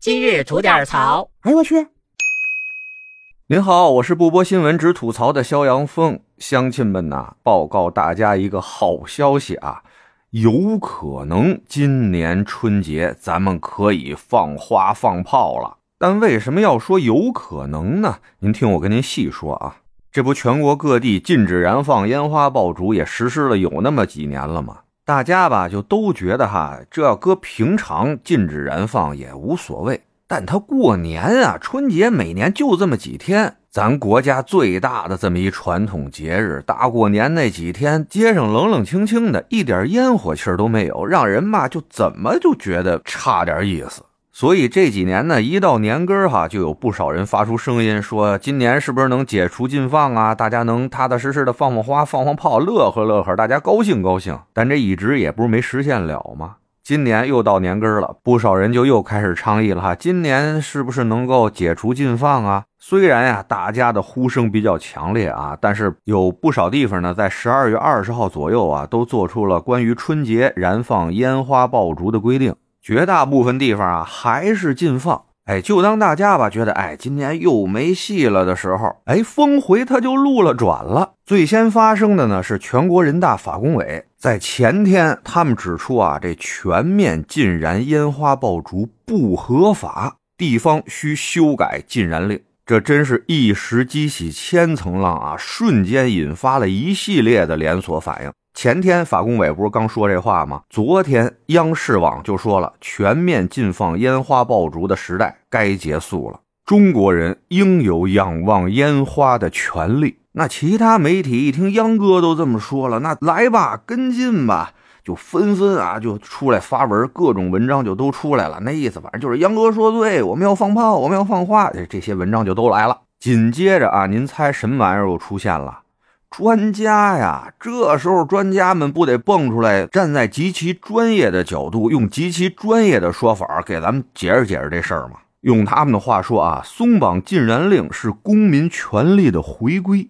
今日吐点槽。哎呦我去！您好，我是不播新闻只吐槽的肖阳峰。乡亲们呐，报告大家一个好消息啊，有可能今年春节咱们可以放花放炮了。但为什么要说有可能呢？您听我跟您细说啊。这不，全国各地禁止燃放烟花爆竹也实施了有那么几年了吗？大家吧就都觉得哈，这要搁平常禁止燃放也无所谓。但他过年啊，春节每年就这么几天，咱国家最大的这么一传统节日，大过年那几天，街上冷冷清清的，一点烟火气都没有，让人嘛就怎么就觉得差点意思。所以这几年呢，一到年根儿哈，就有不少人发出声音说，今年是不是能解除禁放啊？大家能踏踏实实的放放花、放放炮，乐呵乐呵，大家高兴高兴。但这一直也不是没实现了吗？今年又到年根儿了，不少人就又开始倡议了哈。今年是不是能够解除禁放啊？虽然呀，大家的呼声比较强烈啊，但是有不少地方呢，在十二月二十号左右啊，都做出了关于春节燃放烟花爆竹的规定。绝大部分地方啊，还是禁放。哎，就当大家吧觉得哎，今年又没戏了的时候，哎，峰回他就路了转了。最先发生的呢是全国人大法工委在前天，他们指出啊，这全面禁燃烟花爆竹不合法，地方需修改禁燃令。这真是一石激起千层浪啊，瞬间引发了一系列的连锁反应。前天法工委不是刚说这话吗？昨天央视网就说了，全面禁放烟花爆竹的时代该结束了，中国人应有仰望烟花的权利。那其他媒体一听央哥都这么说了，那来吧，跟进吧，就纷纷啊就出来发文，各种文章就都出来了。那意思反正就是央哥说对，我们要放炮，我们要放花，这这些文章就都来了。紧接着啊，您猜什么玩意儿又出现了？专家呀，这时候专家们不得蹦出来，站在极其专业的角度，用极其专业的说法给咱们解释解释这事儿吗？用他们的话说啊，松绑禁燃令是公民权利的回归。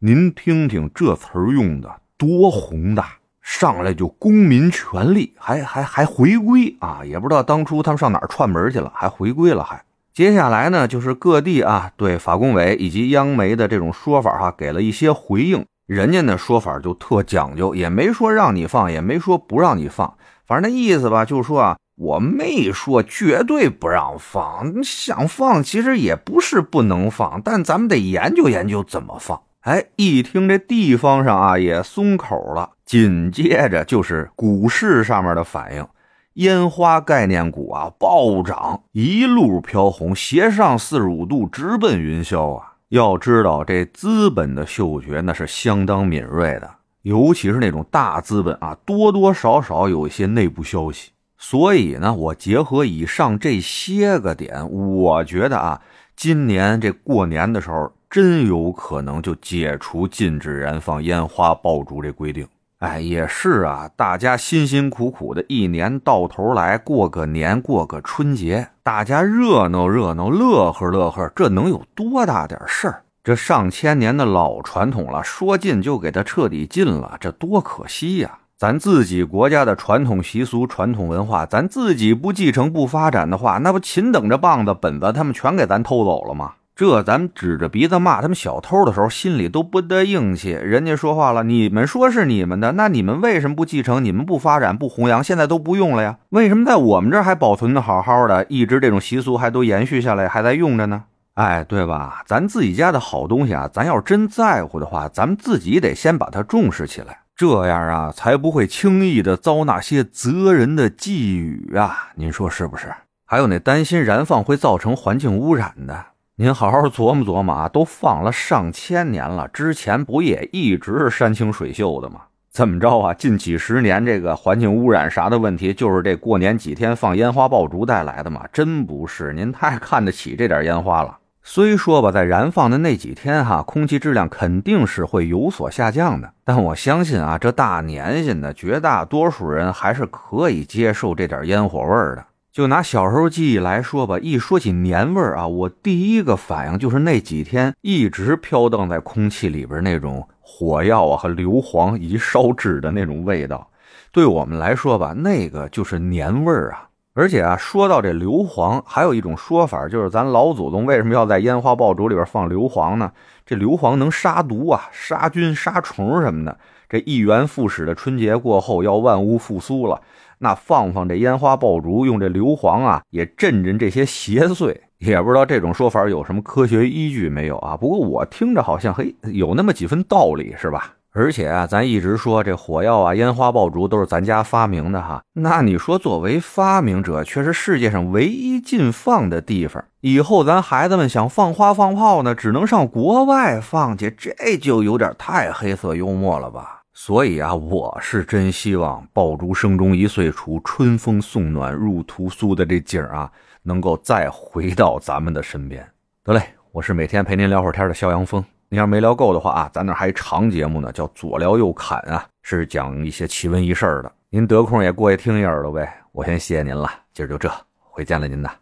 您听听这词儿用的多宏大，上来就公民权利，还还还回归啊！也不知道当初他们上哪儿串门去了，还回归了还。接下来呢，就是各地啊对法工委以及央媒的这种说法哈，给了一些回应。人家的说法就特讲究，也没说让你放，也没说不让你放，反正那意思吧，就是说啊，我没说绝对不让放，想放其实也不是不能放，但咱们得研究研究怎么放。哎，一听这地方上啊也松口了，紧接着就是股市上面的反应。烟花概念股啊暴涨，一路飘红，斜上四十五度，直奔云霄啊！要知道，这资本的嗅觉那是相当敏锐的，尤其是那种大资本啊，多多少少有一些内部消息。所以呢，我结合以上这些个点，我觉得啊，今年这过年的时候，真有可能就解除禁止燃放烟花爆竹这规定。哎，也是啊，大家辛辛苦苦的一年到头来过个年，过个春节，大家热闹热闹，乐呵乐呵，这能有多大点事儿？这上千年的老传统了，说禁就给它彻底禁了，这多可惜呀！咱自己国家的传统习俗、传统文化，咱自己不继承、不发展的话，那不勤等着棒子、本子他们全给咱偷走了吗？这咱们指着鼻子骂他们小偷的时候，心里都不得硬气。人家说话了，你们说是你们的，那你们为什么不继承？你们不发展、不弘扬，现在都不用了呀？为什么在我们这儿还保存的好好的，一直这种习俗还都延续下来，还在用着呢？哎，对吧？咱自己家的好东西啊，咱要是真在乎的话，咱们自己得先把它重视起来，这样啊，才不会轻易的遭那些责人的寄语啊。您说是不是？还有那担心燃放会造成环境污染的。您好好琢磨琢磨啊，都放了上千年了，之前不也一直是山清水秀的吗？怎么着啊？近几十年这个环境污染啥的问题，就是这过年几天放烟花爆竹带来的吗？真不是，您太看得起这点烟花了。虽说吧，在燃放的那几天哈，空气质量肯定是会有所下降的，但我相信啊，这大年纪的绝大多数人还是可以接受这点烟火味的。就拿小时候记忆来说吧，一说起年味儿啊，我第一个反应就是那几天一直飘荡在空气里边那种火药啊和硫磺以及烧纸的那种味道。对我们来说吧，那个就是年味儿啊。而且啊，说到这硫磺，还有一种说法，就是咱老祖宗为什么要在烟花爆竹里边放硫磺呢？这硫磺能杀毒啊，杀菌、杀虫什么的。这一元复始的春节过后，要万物复苏了，那放放这烟花爆竹，用这硫磺啊，也镇镇这些邪祟。也不知道这种说法有什么科学依据没有啊？不过我听着好像嘿有那么几分道理，是吧？而且啊，咱一直说这火药啊、烟花爆竹都是咱家发明的哈。那你说，作为发明者，却是世界上唯一禁放的地方。以后咱孩子们想放花放炮呢，只能上国外放去，这就有点太黑色幽默了吧？所以啊，我是真希望爆竹声中一岁除，春风送暖入屠苏的这景儿啊，能够再回到咱们的身边。得嘞，我是每天陪您聊会儿天的肖阳峰。您要没聊够的话啊，咱那还长节目呢，叫左聊右侃啊，是讲一些奇闻异事的。您得空也过去听一耳朵呗。我先谢谢您了，今儿就这，回见了您呐。